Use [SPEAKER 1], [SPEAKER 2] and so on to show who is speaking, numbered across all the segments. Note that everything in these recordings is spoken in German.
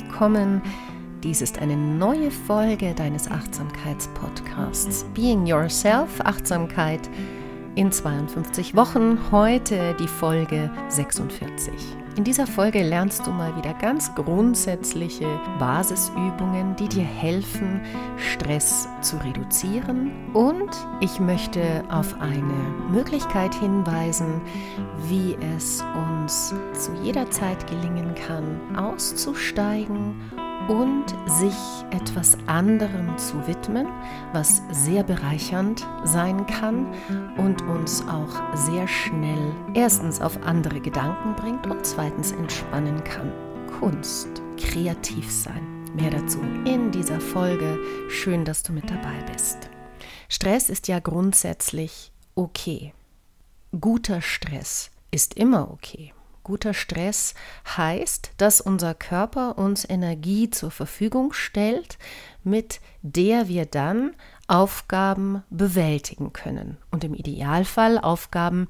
[SPEAKER 1] willkommen. Dies ist eine neue Folge deines Achtsamkeitspodcasts Being Yourself Achtsamkeit in 52 Wochen. Heute die Folge 46. In dieser Folge lernst du mal wieder ganz grundsätzliche Basisübungen, die dir helfen, Stress zu reduzieren. Und ich möchte auf eine Möglichkeit hinweisen, wie es uns zu jeder Zeit gelingen kann, auszusteigen und sich etwas anderem zu widmen, was sehr bereichernd sein kann und uns auch sehr schnell erstens auf andere Gedanken bringt und zweitens entspannen kann. Kunst, kreativ sein. Mehr dazu in dieser Folge. Schön, dass du mit dabei bist. Stress ist ja grundsätzlich okay. Guter Stress ist immer okay. Guter Stress heißt, dass unser Körper uns Energie zur Verfügung stellt, mit der wir dann Aufgaben bewältigen können. Und im Idealfall Aufgaben,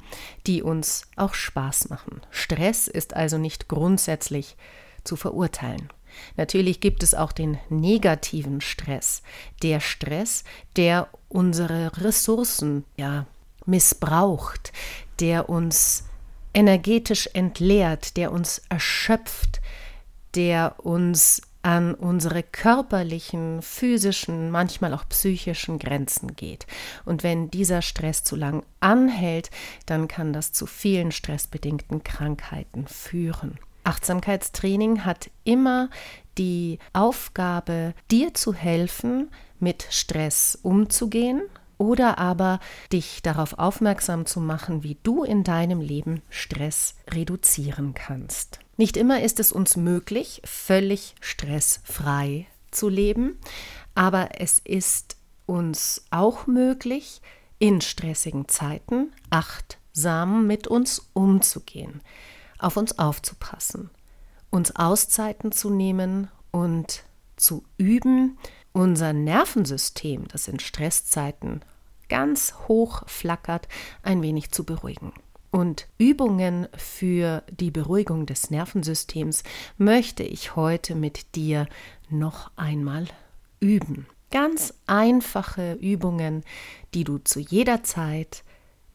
[SPEAKER 1] die uns auch Spaß machen. Stress ist also nicht grundsätzlich zu verurteilen. Natürlich gibt es auch den negativen Stress, der Stress, der unsere Ressourcen ja missbraucht, der uns energetisch entleert, der uns erschöpft, der uns an unsere körperlichen, physischen, manchmal auch psychischen Grenzen geht. Und wenn dieser Stress zu lang anhält, dann kann das zu vielen stressbedingten Krankheiten führen. Achtsamkeitstraining hat immer die Aufgabe, dir zu helfen, mit Stress umzugehen oder aber dich darauf aufmerksam zu machen, wie du in deinem Leben Stress reduzieren kannst. Nicht immer ist es uns möglich, völlig stressfrei zu leben, aber es ist uns auch möglich, in stressigen Zeiten achtsam mit uns umzugehen, auf uns aufzupassen, uns Auszeiten zu nehmen und zu üben, unser Nervensystem, das in Stresszeiten ganz hoch flackert, ein wenig zu beruhigen. Und Übungen für die Beruhigung des Nervensystems möchte ich heute mit dir noch einmal üben. Ganz einfache Übungen, die du zu jeder Zeit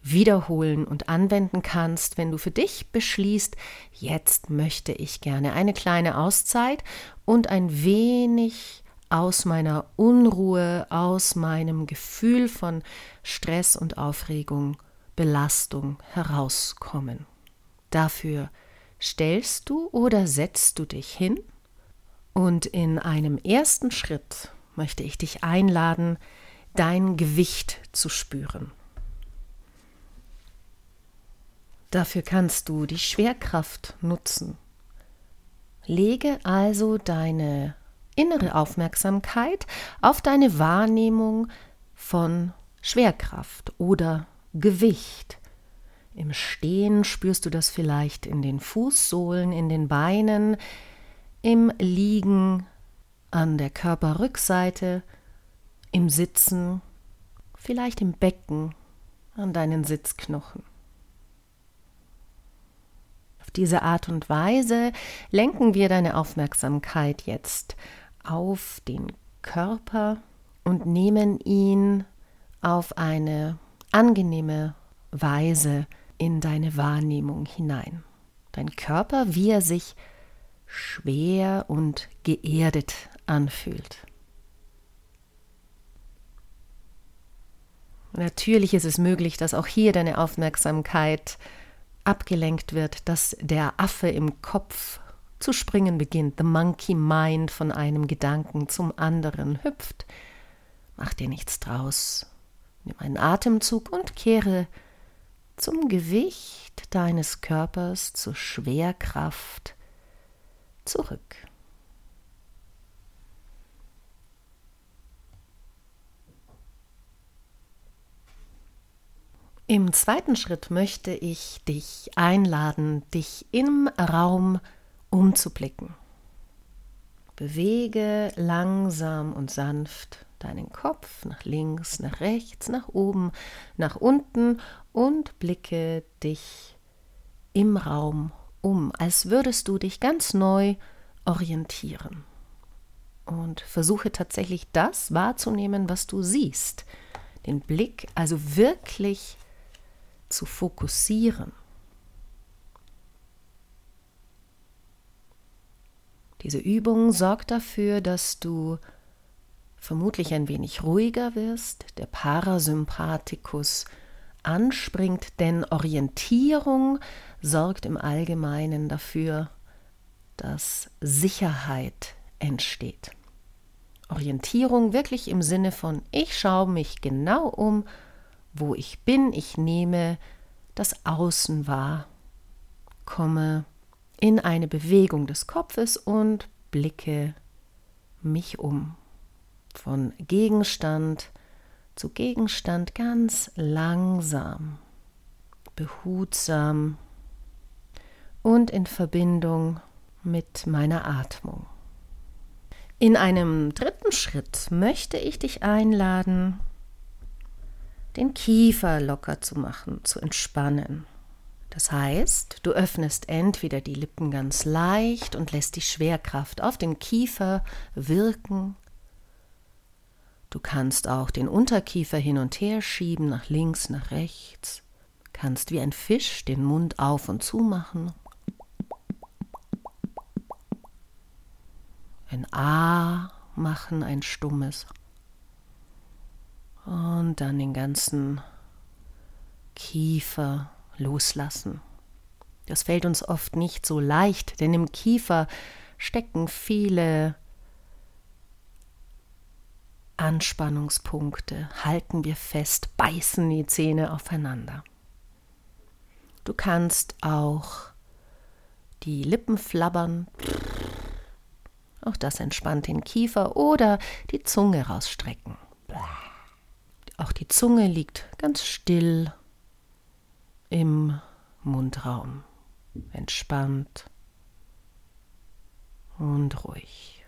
[SPEAKER 1] wiederholen und anwenden kannst, wenn du für dich beschließt, jetzt möchte ich gerne eine kleine Auszeit und ein wenig aus meiner Unruhe, aus meinem Gefühl von Stress und Aufregung, Belastung herauskommen. Dafür stellst du oder setzt du dich hin und in einem ersten Schritt möchte ich dich einladen, dein Gewicht zu spüren. Dafür kannst du die Schwerkraft nutzen. Lege also deine innere Aufmerksamkeit auf deine Wahrnehmung von Schwerkraft oder Gewicht. Im Stehen spürst du das vielleicht in den Fußsohlen, in den Beinen, im Liegen an der Körperrückseite, im Sitzen, vielleicht im Becken, an deinen Sitzknochen. Auf diese Art und Weise lenken wir deine Aufmerksamkeit jetzt auf den Körper und nehmen ihn auf eine angenehme Weise in deine Wahrnehmung hinein. Dein Körper, wie er sich schwer und geerdet anfühlt. Natürlich ist es möglich, dass auch hier deine Aufmerksamkeit abgelenkt wird, dass der Affe im Kopf zu springen beginnt, the monkey mind von einem Gedanken zum anderen hüpft. Mach dir nichts draus. Nimm einen Atemzug und kehre zum Gewicht deines Körpers, zur Schwerkraft zurück. Im zweiten Schritt möchte ich dich einladen, dich im Raum umzublicken. Bewege langsam und sanft deinen Kopf nach links, nach rechts, nach oben, nach unten und blicke dich im Raum um, als würdest du dich ganz neu orientieren. Und versuche tatsächlich das wahrzunehmen, was du siehst. Den Blick also wirklich zu fokussieren. Diese Übung sorgt dafür, dass du vermutlich ein wenig ruhiger wirst, der Parasympathikus anspringt, denn Orientierung sorgt im Allgemeinen dafür, dass Sicherheit entsteht. Orientierung wirklich im Sinne von, ich schaue mich genau um, wo ich bin, ich nehme das Außen wahr, komme in eine Bewegung des Kopfes und blicke mich um. Von Gegenstand zu Gegenstand ganz langsam, behutsam und in Verbindung mit meiner Atmung. In einem dritten Schritt möchte ich dich einladen, den Kiefer locker zu machen, zu entspannen. Das heißt, du öffnest entweder die Lippen ganz leicht und lässt die Schwerkraft auf den Kiefer wirken. Du kannst auch den Unterkiefer hin und her schieben, nach links, nach rechts. Kannst wie ein Fisch den Mund auf und zu machen. Ein A machen, ein stummes. Und dann den ganzen Kiefer loslassen. Das fällt uns oft nicht so leicht, denn im Kiefer stecken viele Anspannungspunkte, halten wir fest, beißen die Zähne aufeinander. Du kannst auch die Lippen flabbern, auch das entspannt den Kiefer oder die Zunge rausstrecken. Auch die Zunge liegt ganz still Mundraum, entspannt und ruhig.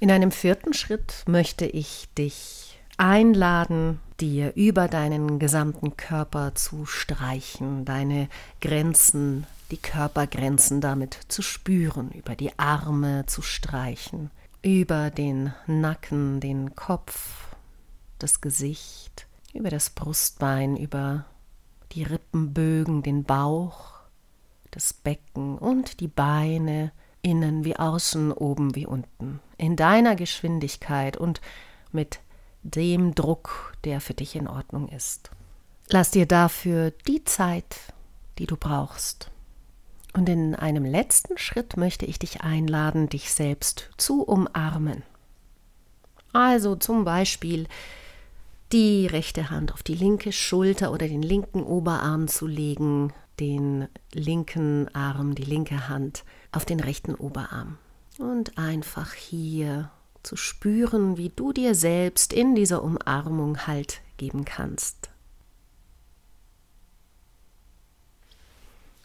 [SPEAKER 1] In einem vierten Schritt möchte ich dich einladen, dir über deinen gesamten Körper zu streichen, deine Grenzen, die Körpergrenzen damit zu spüren, über die Arme zu streichen, über den Nacken, den Kopf, das Gesicht, über das Brustbein, über die Rippenbögen, den Bauch, das Becken und die Beine, innen wie außen, oben wie unten, in deiner Geschwindigkeit und mit dem Druck, der für dich in Ordnung ist. Lass dir dafür die Zeit, die du brauchst. Und in einem letzten Schritt möchte ich dich einladen, dich selbst zu umarmen. Also zum Beispiel die rechte Hand auf die linke Schulter oder den linken Oberarm zu legen, den linken Arm, die linke Hand auf den rechten Oberarm. Und einfach hier zu spüren, wie du dir selbst in dieser Umarmung Halt geben kannst.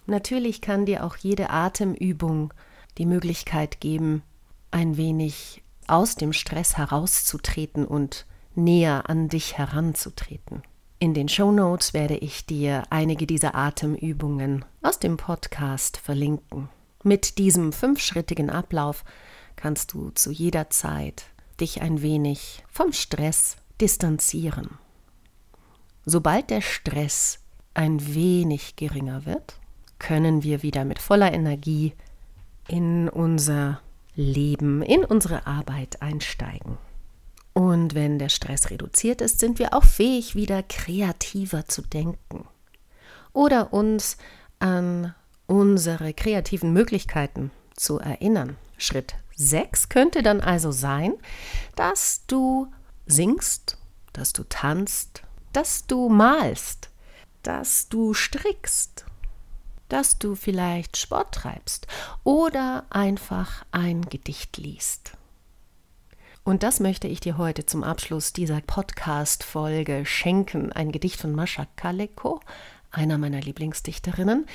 [SPEAKER 1] Natürlich kann dir auch jede Atemübung die Möglichkeit geben, ein wenig aus dem Stress herauszutreten und näher an dich heranzutreten. In den Show Notes werde ich dir einige dieser Atemübungen aus dem Podcast verlinken. Mit diesem fünfschrittigen Ablauf kannst du zu jeder Zeit dich ein wenig vom Stress distanzieren. Sobald der Stress ein wenig geringer wird, können wir wieder mit voller Energie in unser Leben, in unsere Arbeit einsteigen. Und wenn der Stress reduziert ist, sind wir auch fähig, wieder kreativer zu denken oder uns an unsere kreativen Möglichkeiten zu erinnern. Schritt 6 könnte dann also sein, dass du singst, dass du tanzt, dass du malst, dass du strickst, dass du vielleicht Sport treibst oder einfach ein Gedicht liest. Und das möchte ich dir heute zum Abschluss dieser Podcast-Folge schenken. Ein Gedicht von Mascha Kaleko, einer meiner Lieblingsdichterinnen.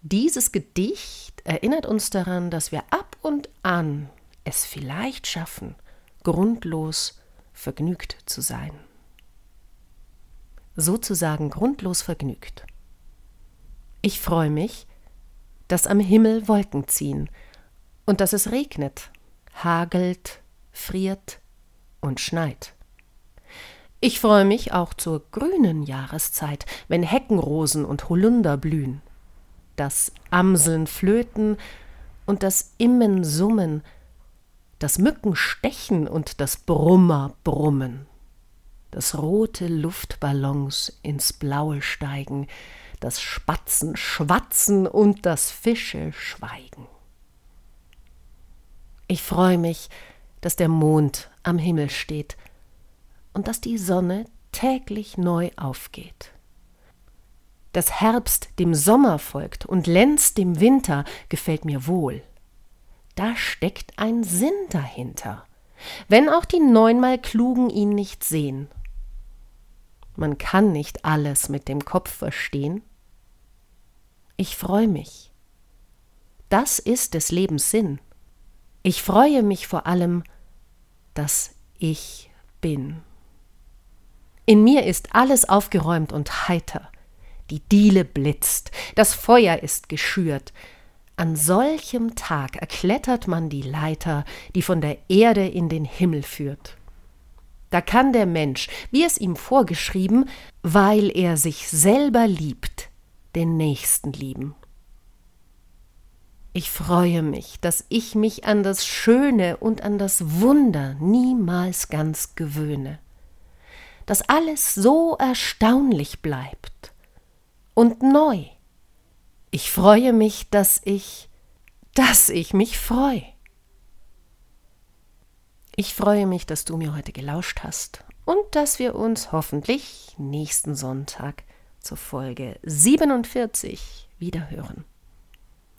[SPEAKER 1] Dieses Gedicht erinnert uns daran, dass wir ab und an es vielleicht schaffen, grundlos vergnügt zu sein. Sozusagen grundlos vergnügt. Ich freue mich, dass am Himmel Wolken ziehen und dass es regnet, hagelt, friert und schneit. Ich freue mich auch zur grünen Jahreszeit, wenn Heckenrosen und Holunder blühen. Das Amseln flöten und das Immen summen, das Mücken stechen und das Brummer brummen, das rote Luftballons ins Blaue steigen, das Spatzen schwatzen und das Fische schweigen. Ich freue mich, dass der Mond am Himmel steht und dass die Sonne täglich neu aufgeht. Dass Herbst dem Sommer folgt und Lenz dem Winter gefällt mir wohl. Da steckt ein Sinn dahinter, wenn auch die neunmal Klugen ihn nicht sehen. Man kann nicht alles mit dem Kopf verstehen. Ich freue mich. Das ist des Lebens Sinn. Ich freue mich vor allem, dass ich bin. In mir ist alles aufgeräumt und heiter. Die Diele blitzt, das Feuer ist geschürt. An solchem Tag erklettert man die Leiter, die von der Erde in den Himmel führt. Da kann der Mensch, wie es ihm vorgeschrieben, weil er sich selber liebt, den Nächsten lieben. Ich freue mich, dass ich mich an das Schöne und an das Wunder niemals ganz gewöhne, dass alles so erstaunlich bleibt und neu. Ich freue mich, dass ich, dass ich mich freue. Ich freue mich, dass du mir heute gelauscht hast und dass wir uns hoffentlich nächsten Sonntag zur Folge 47 wiederhören.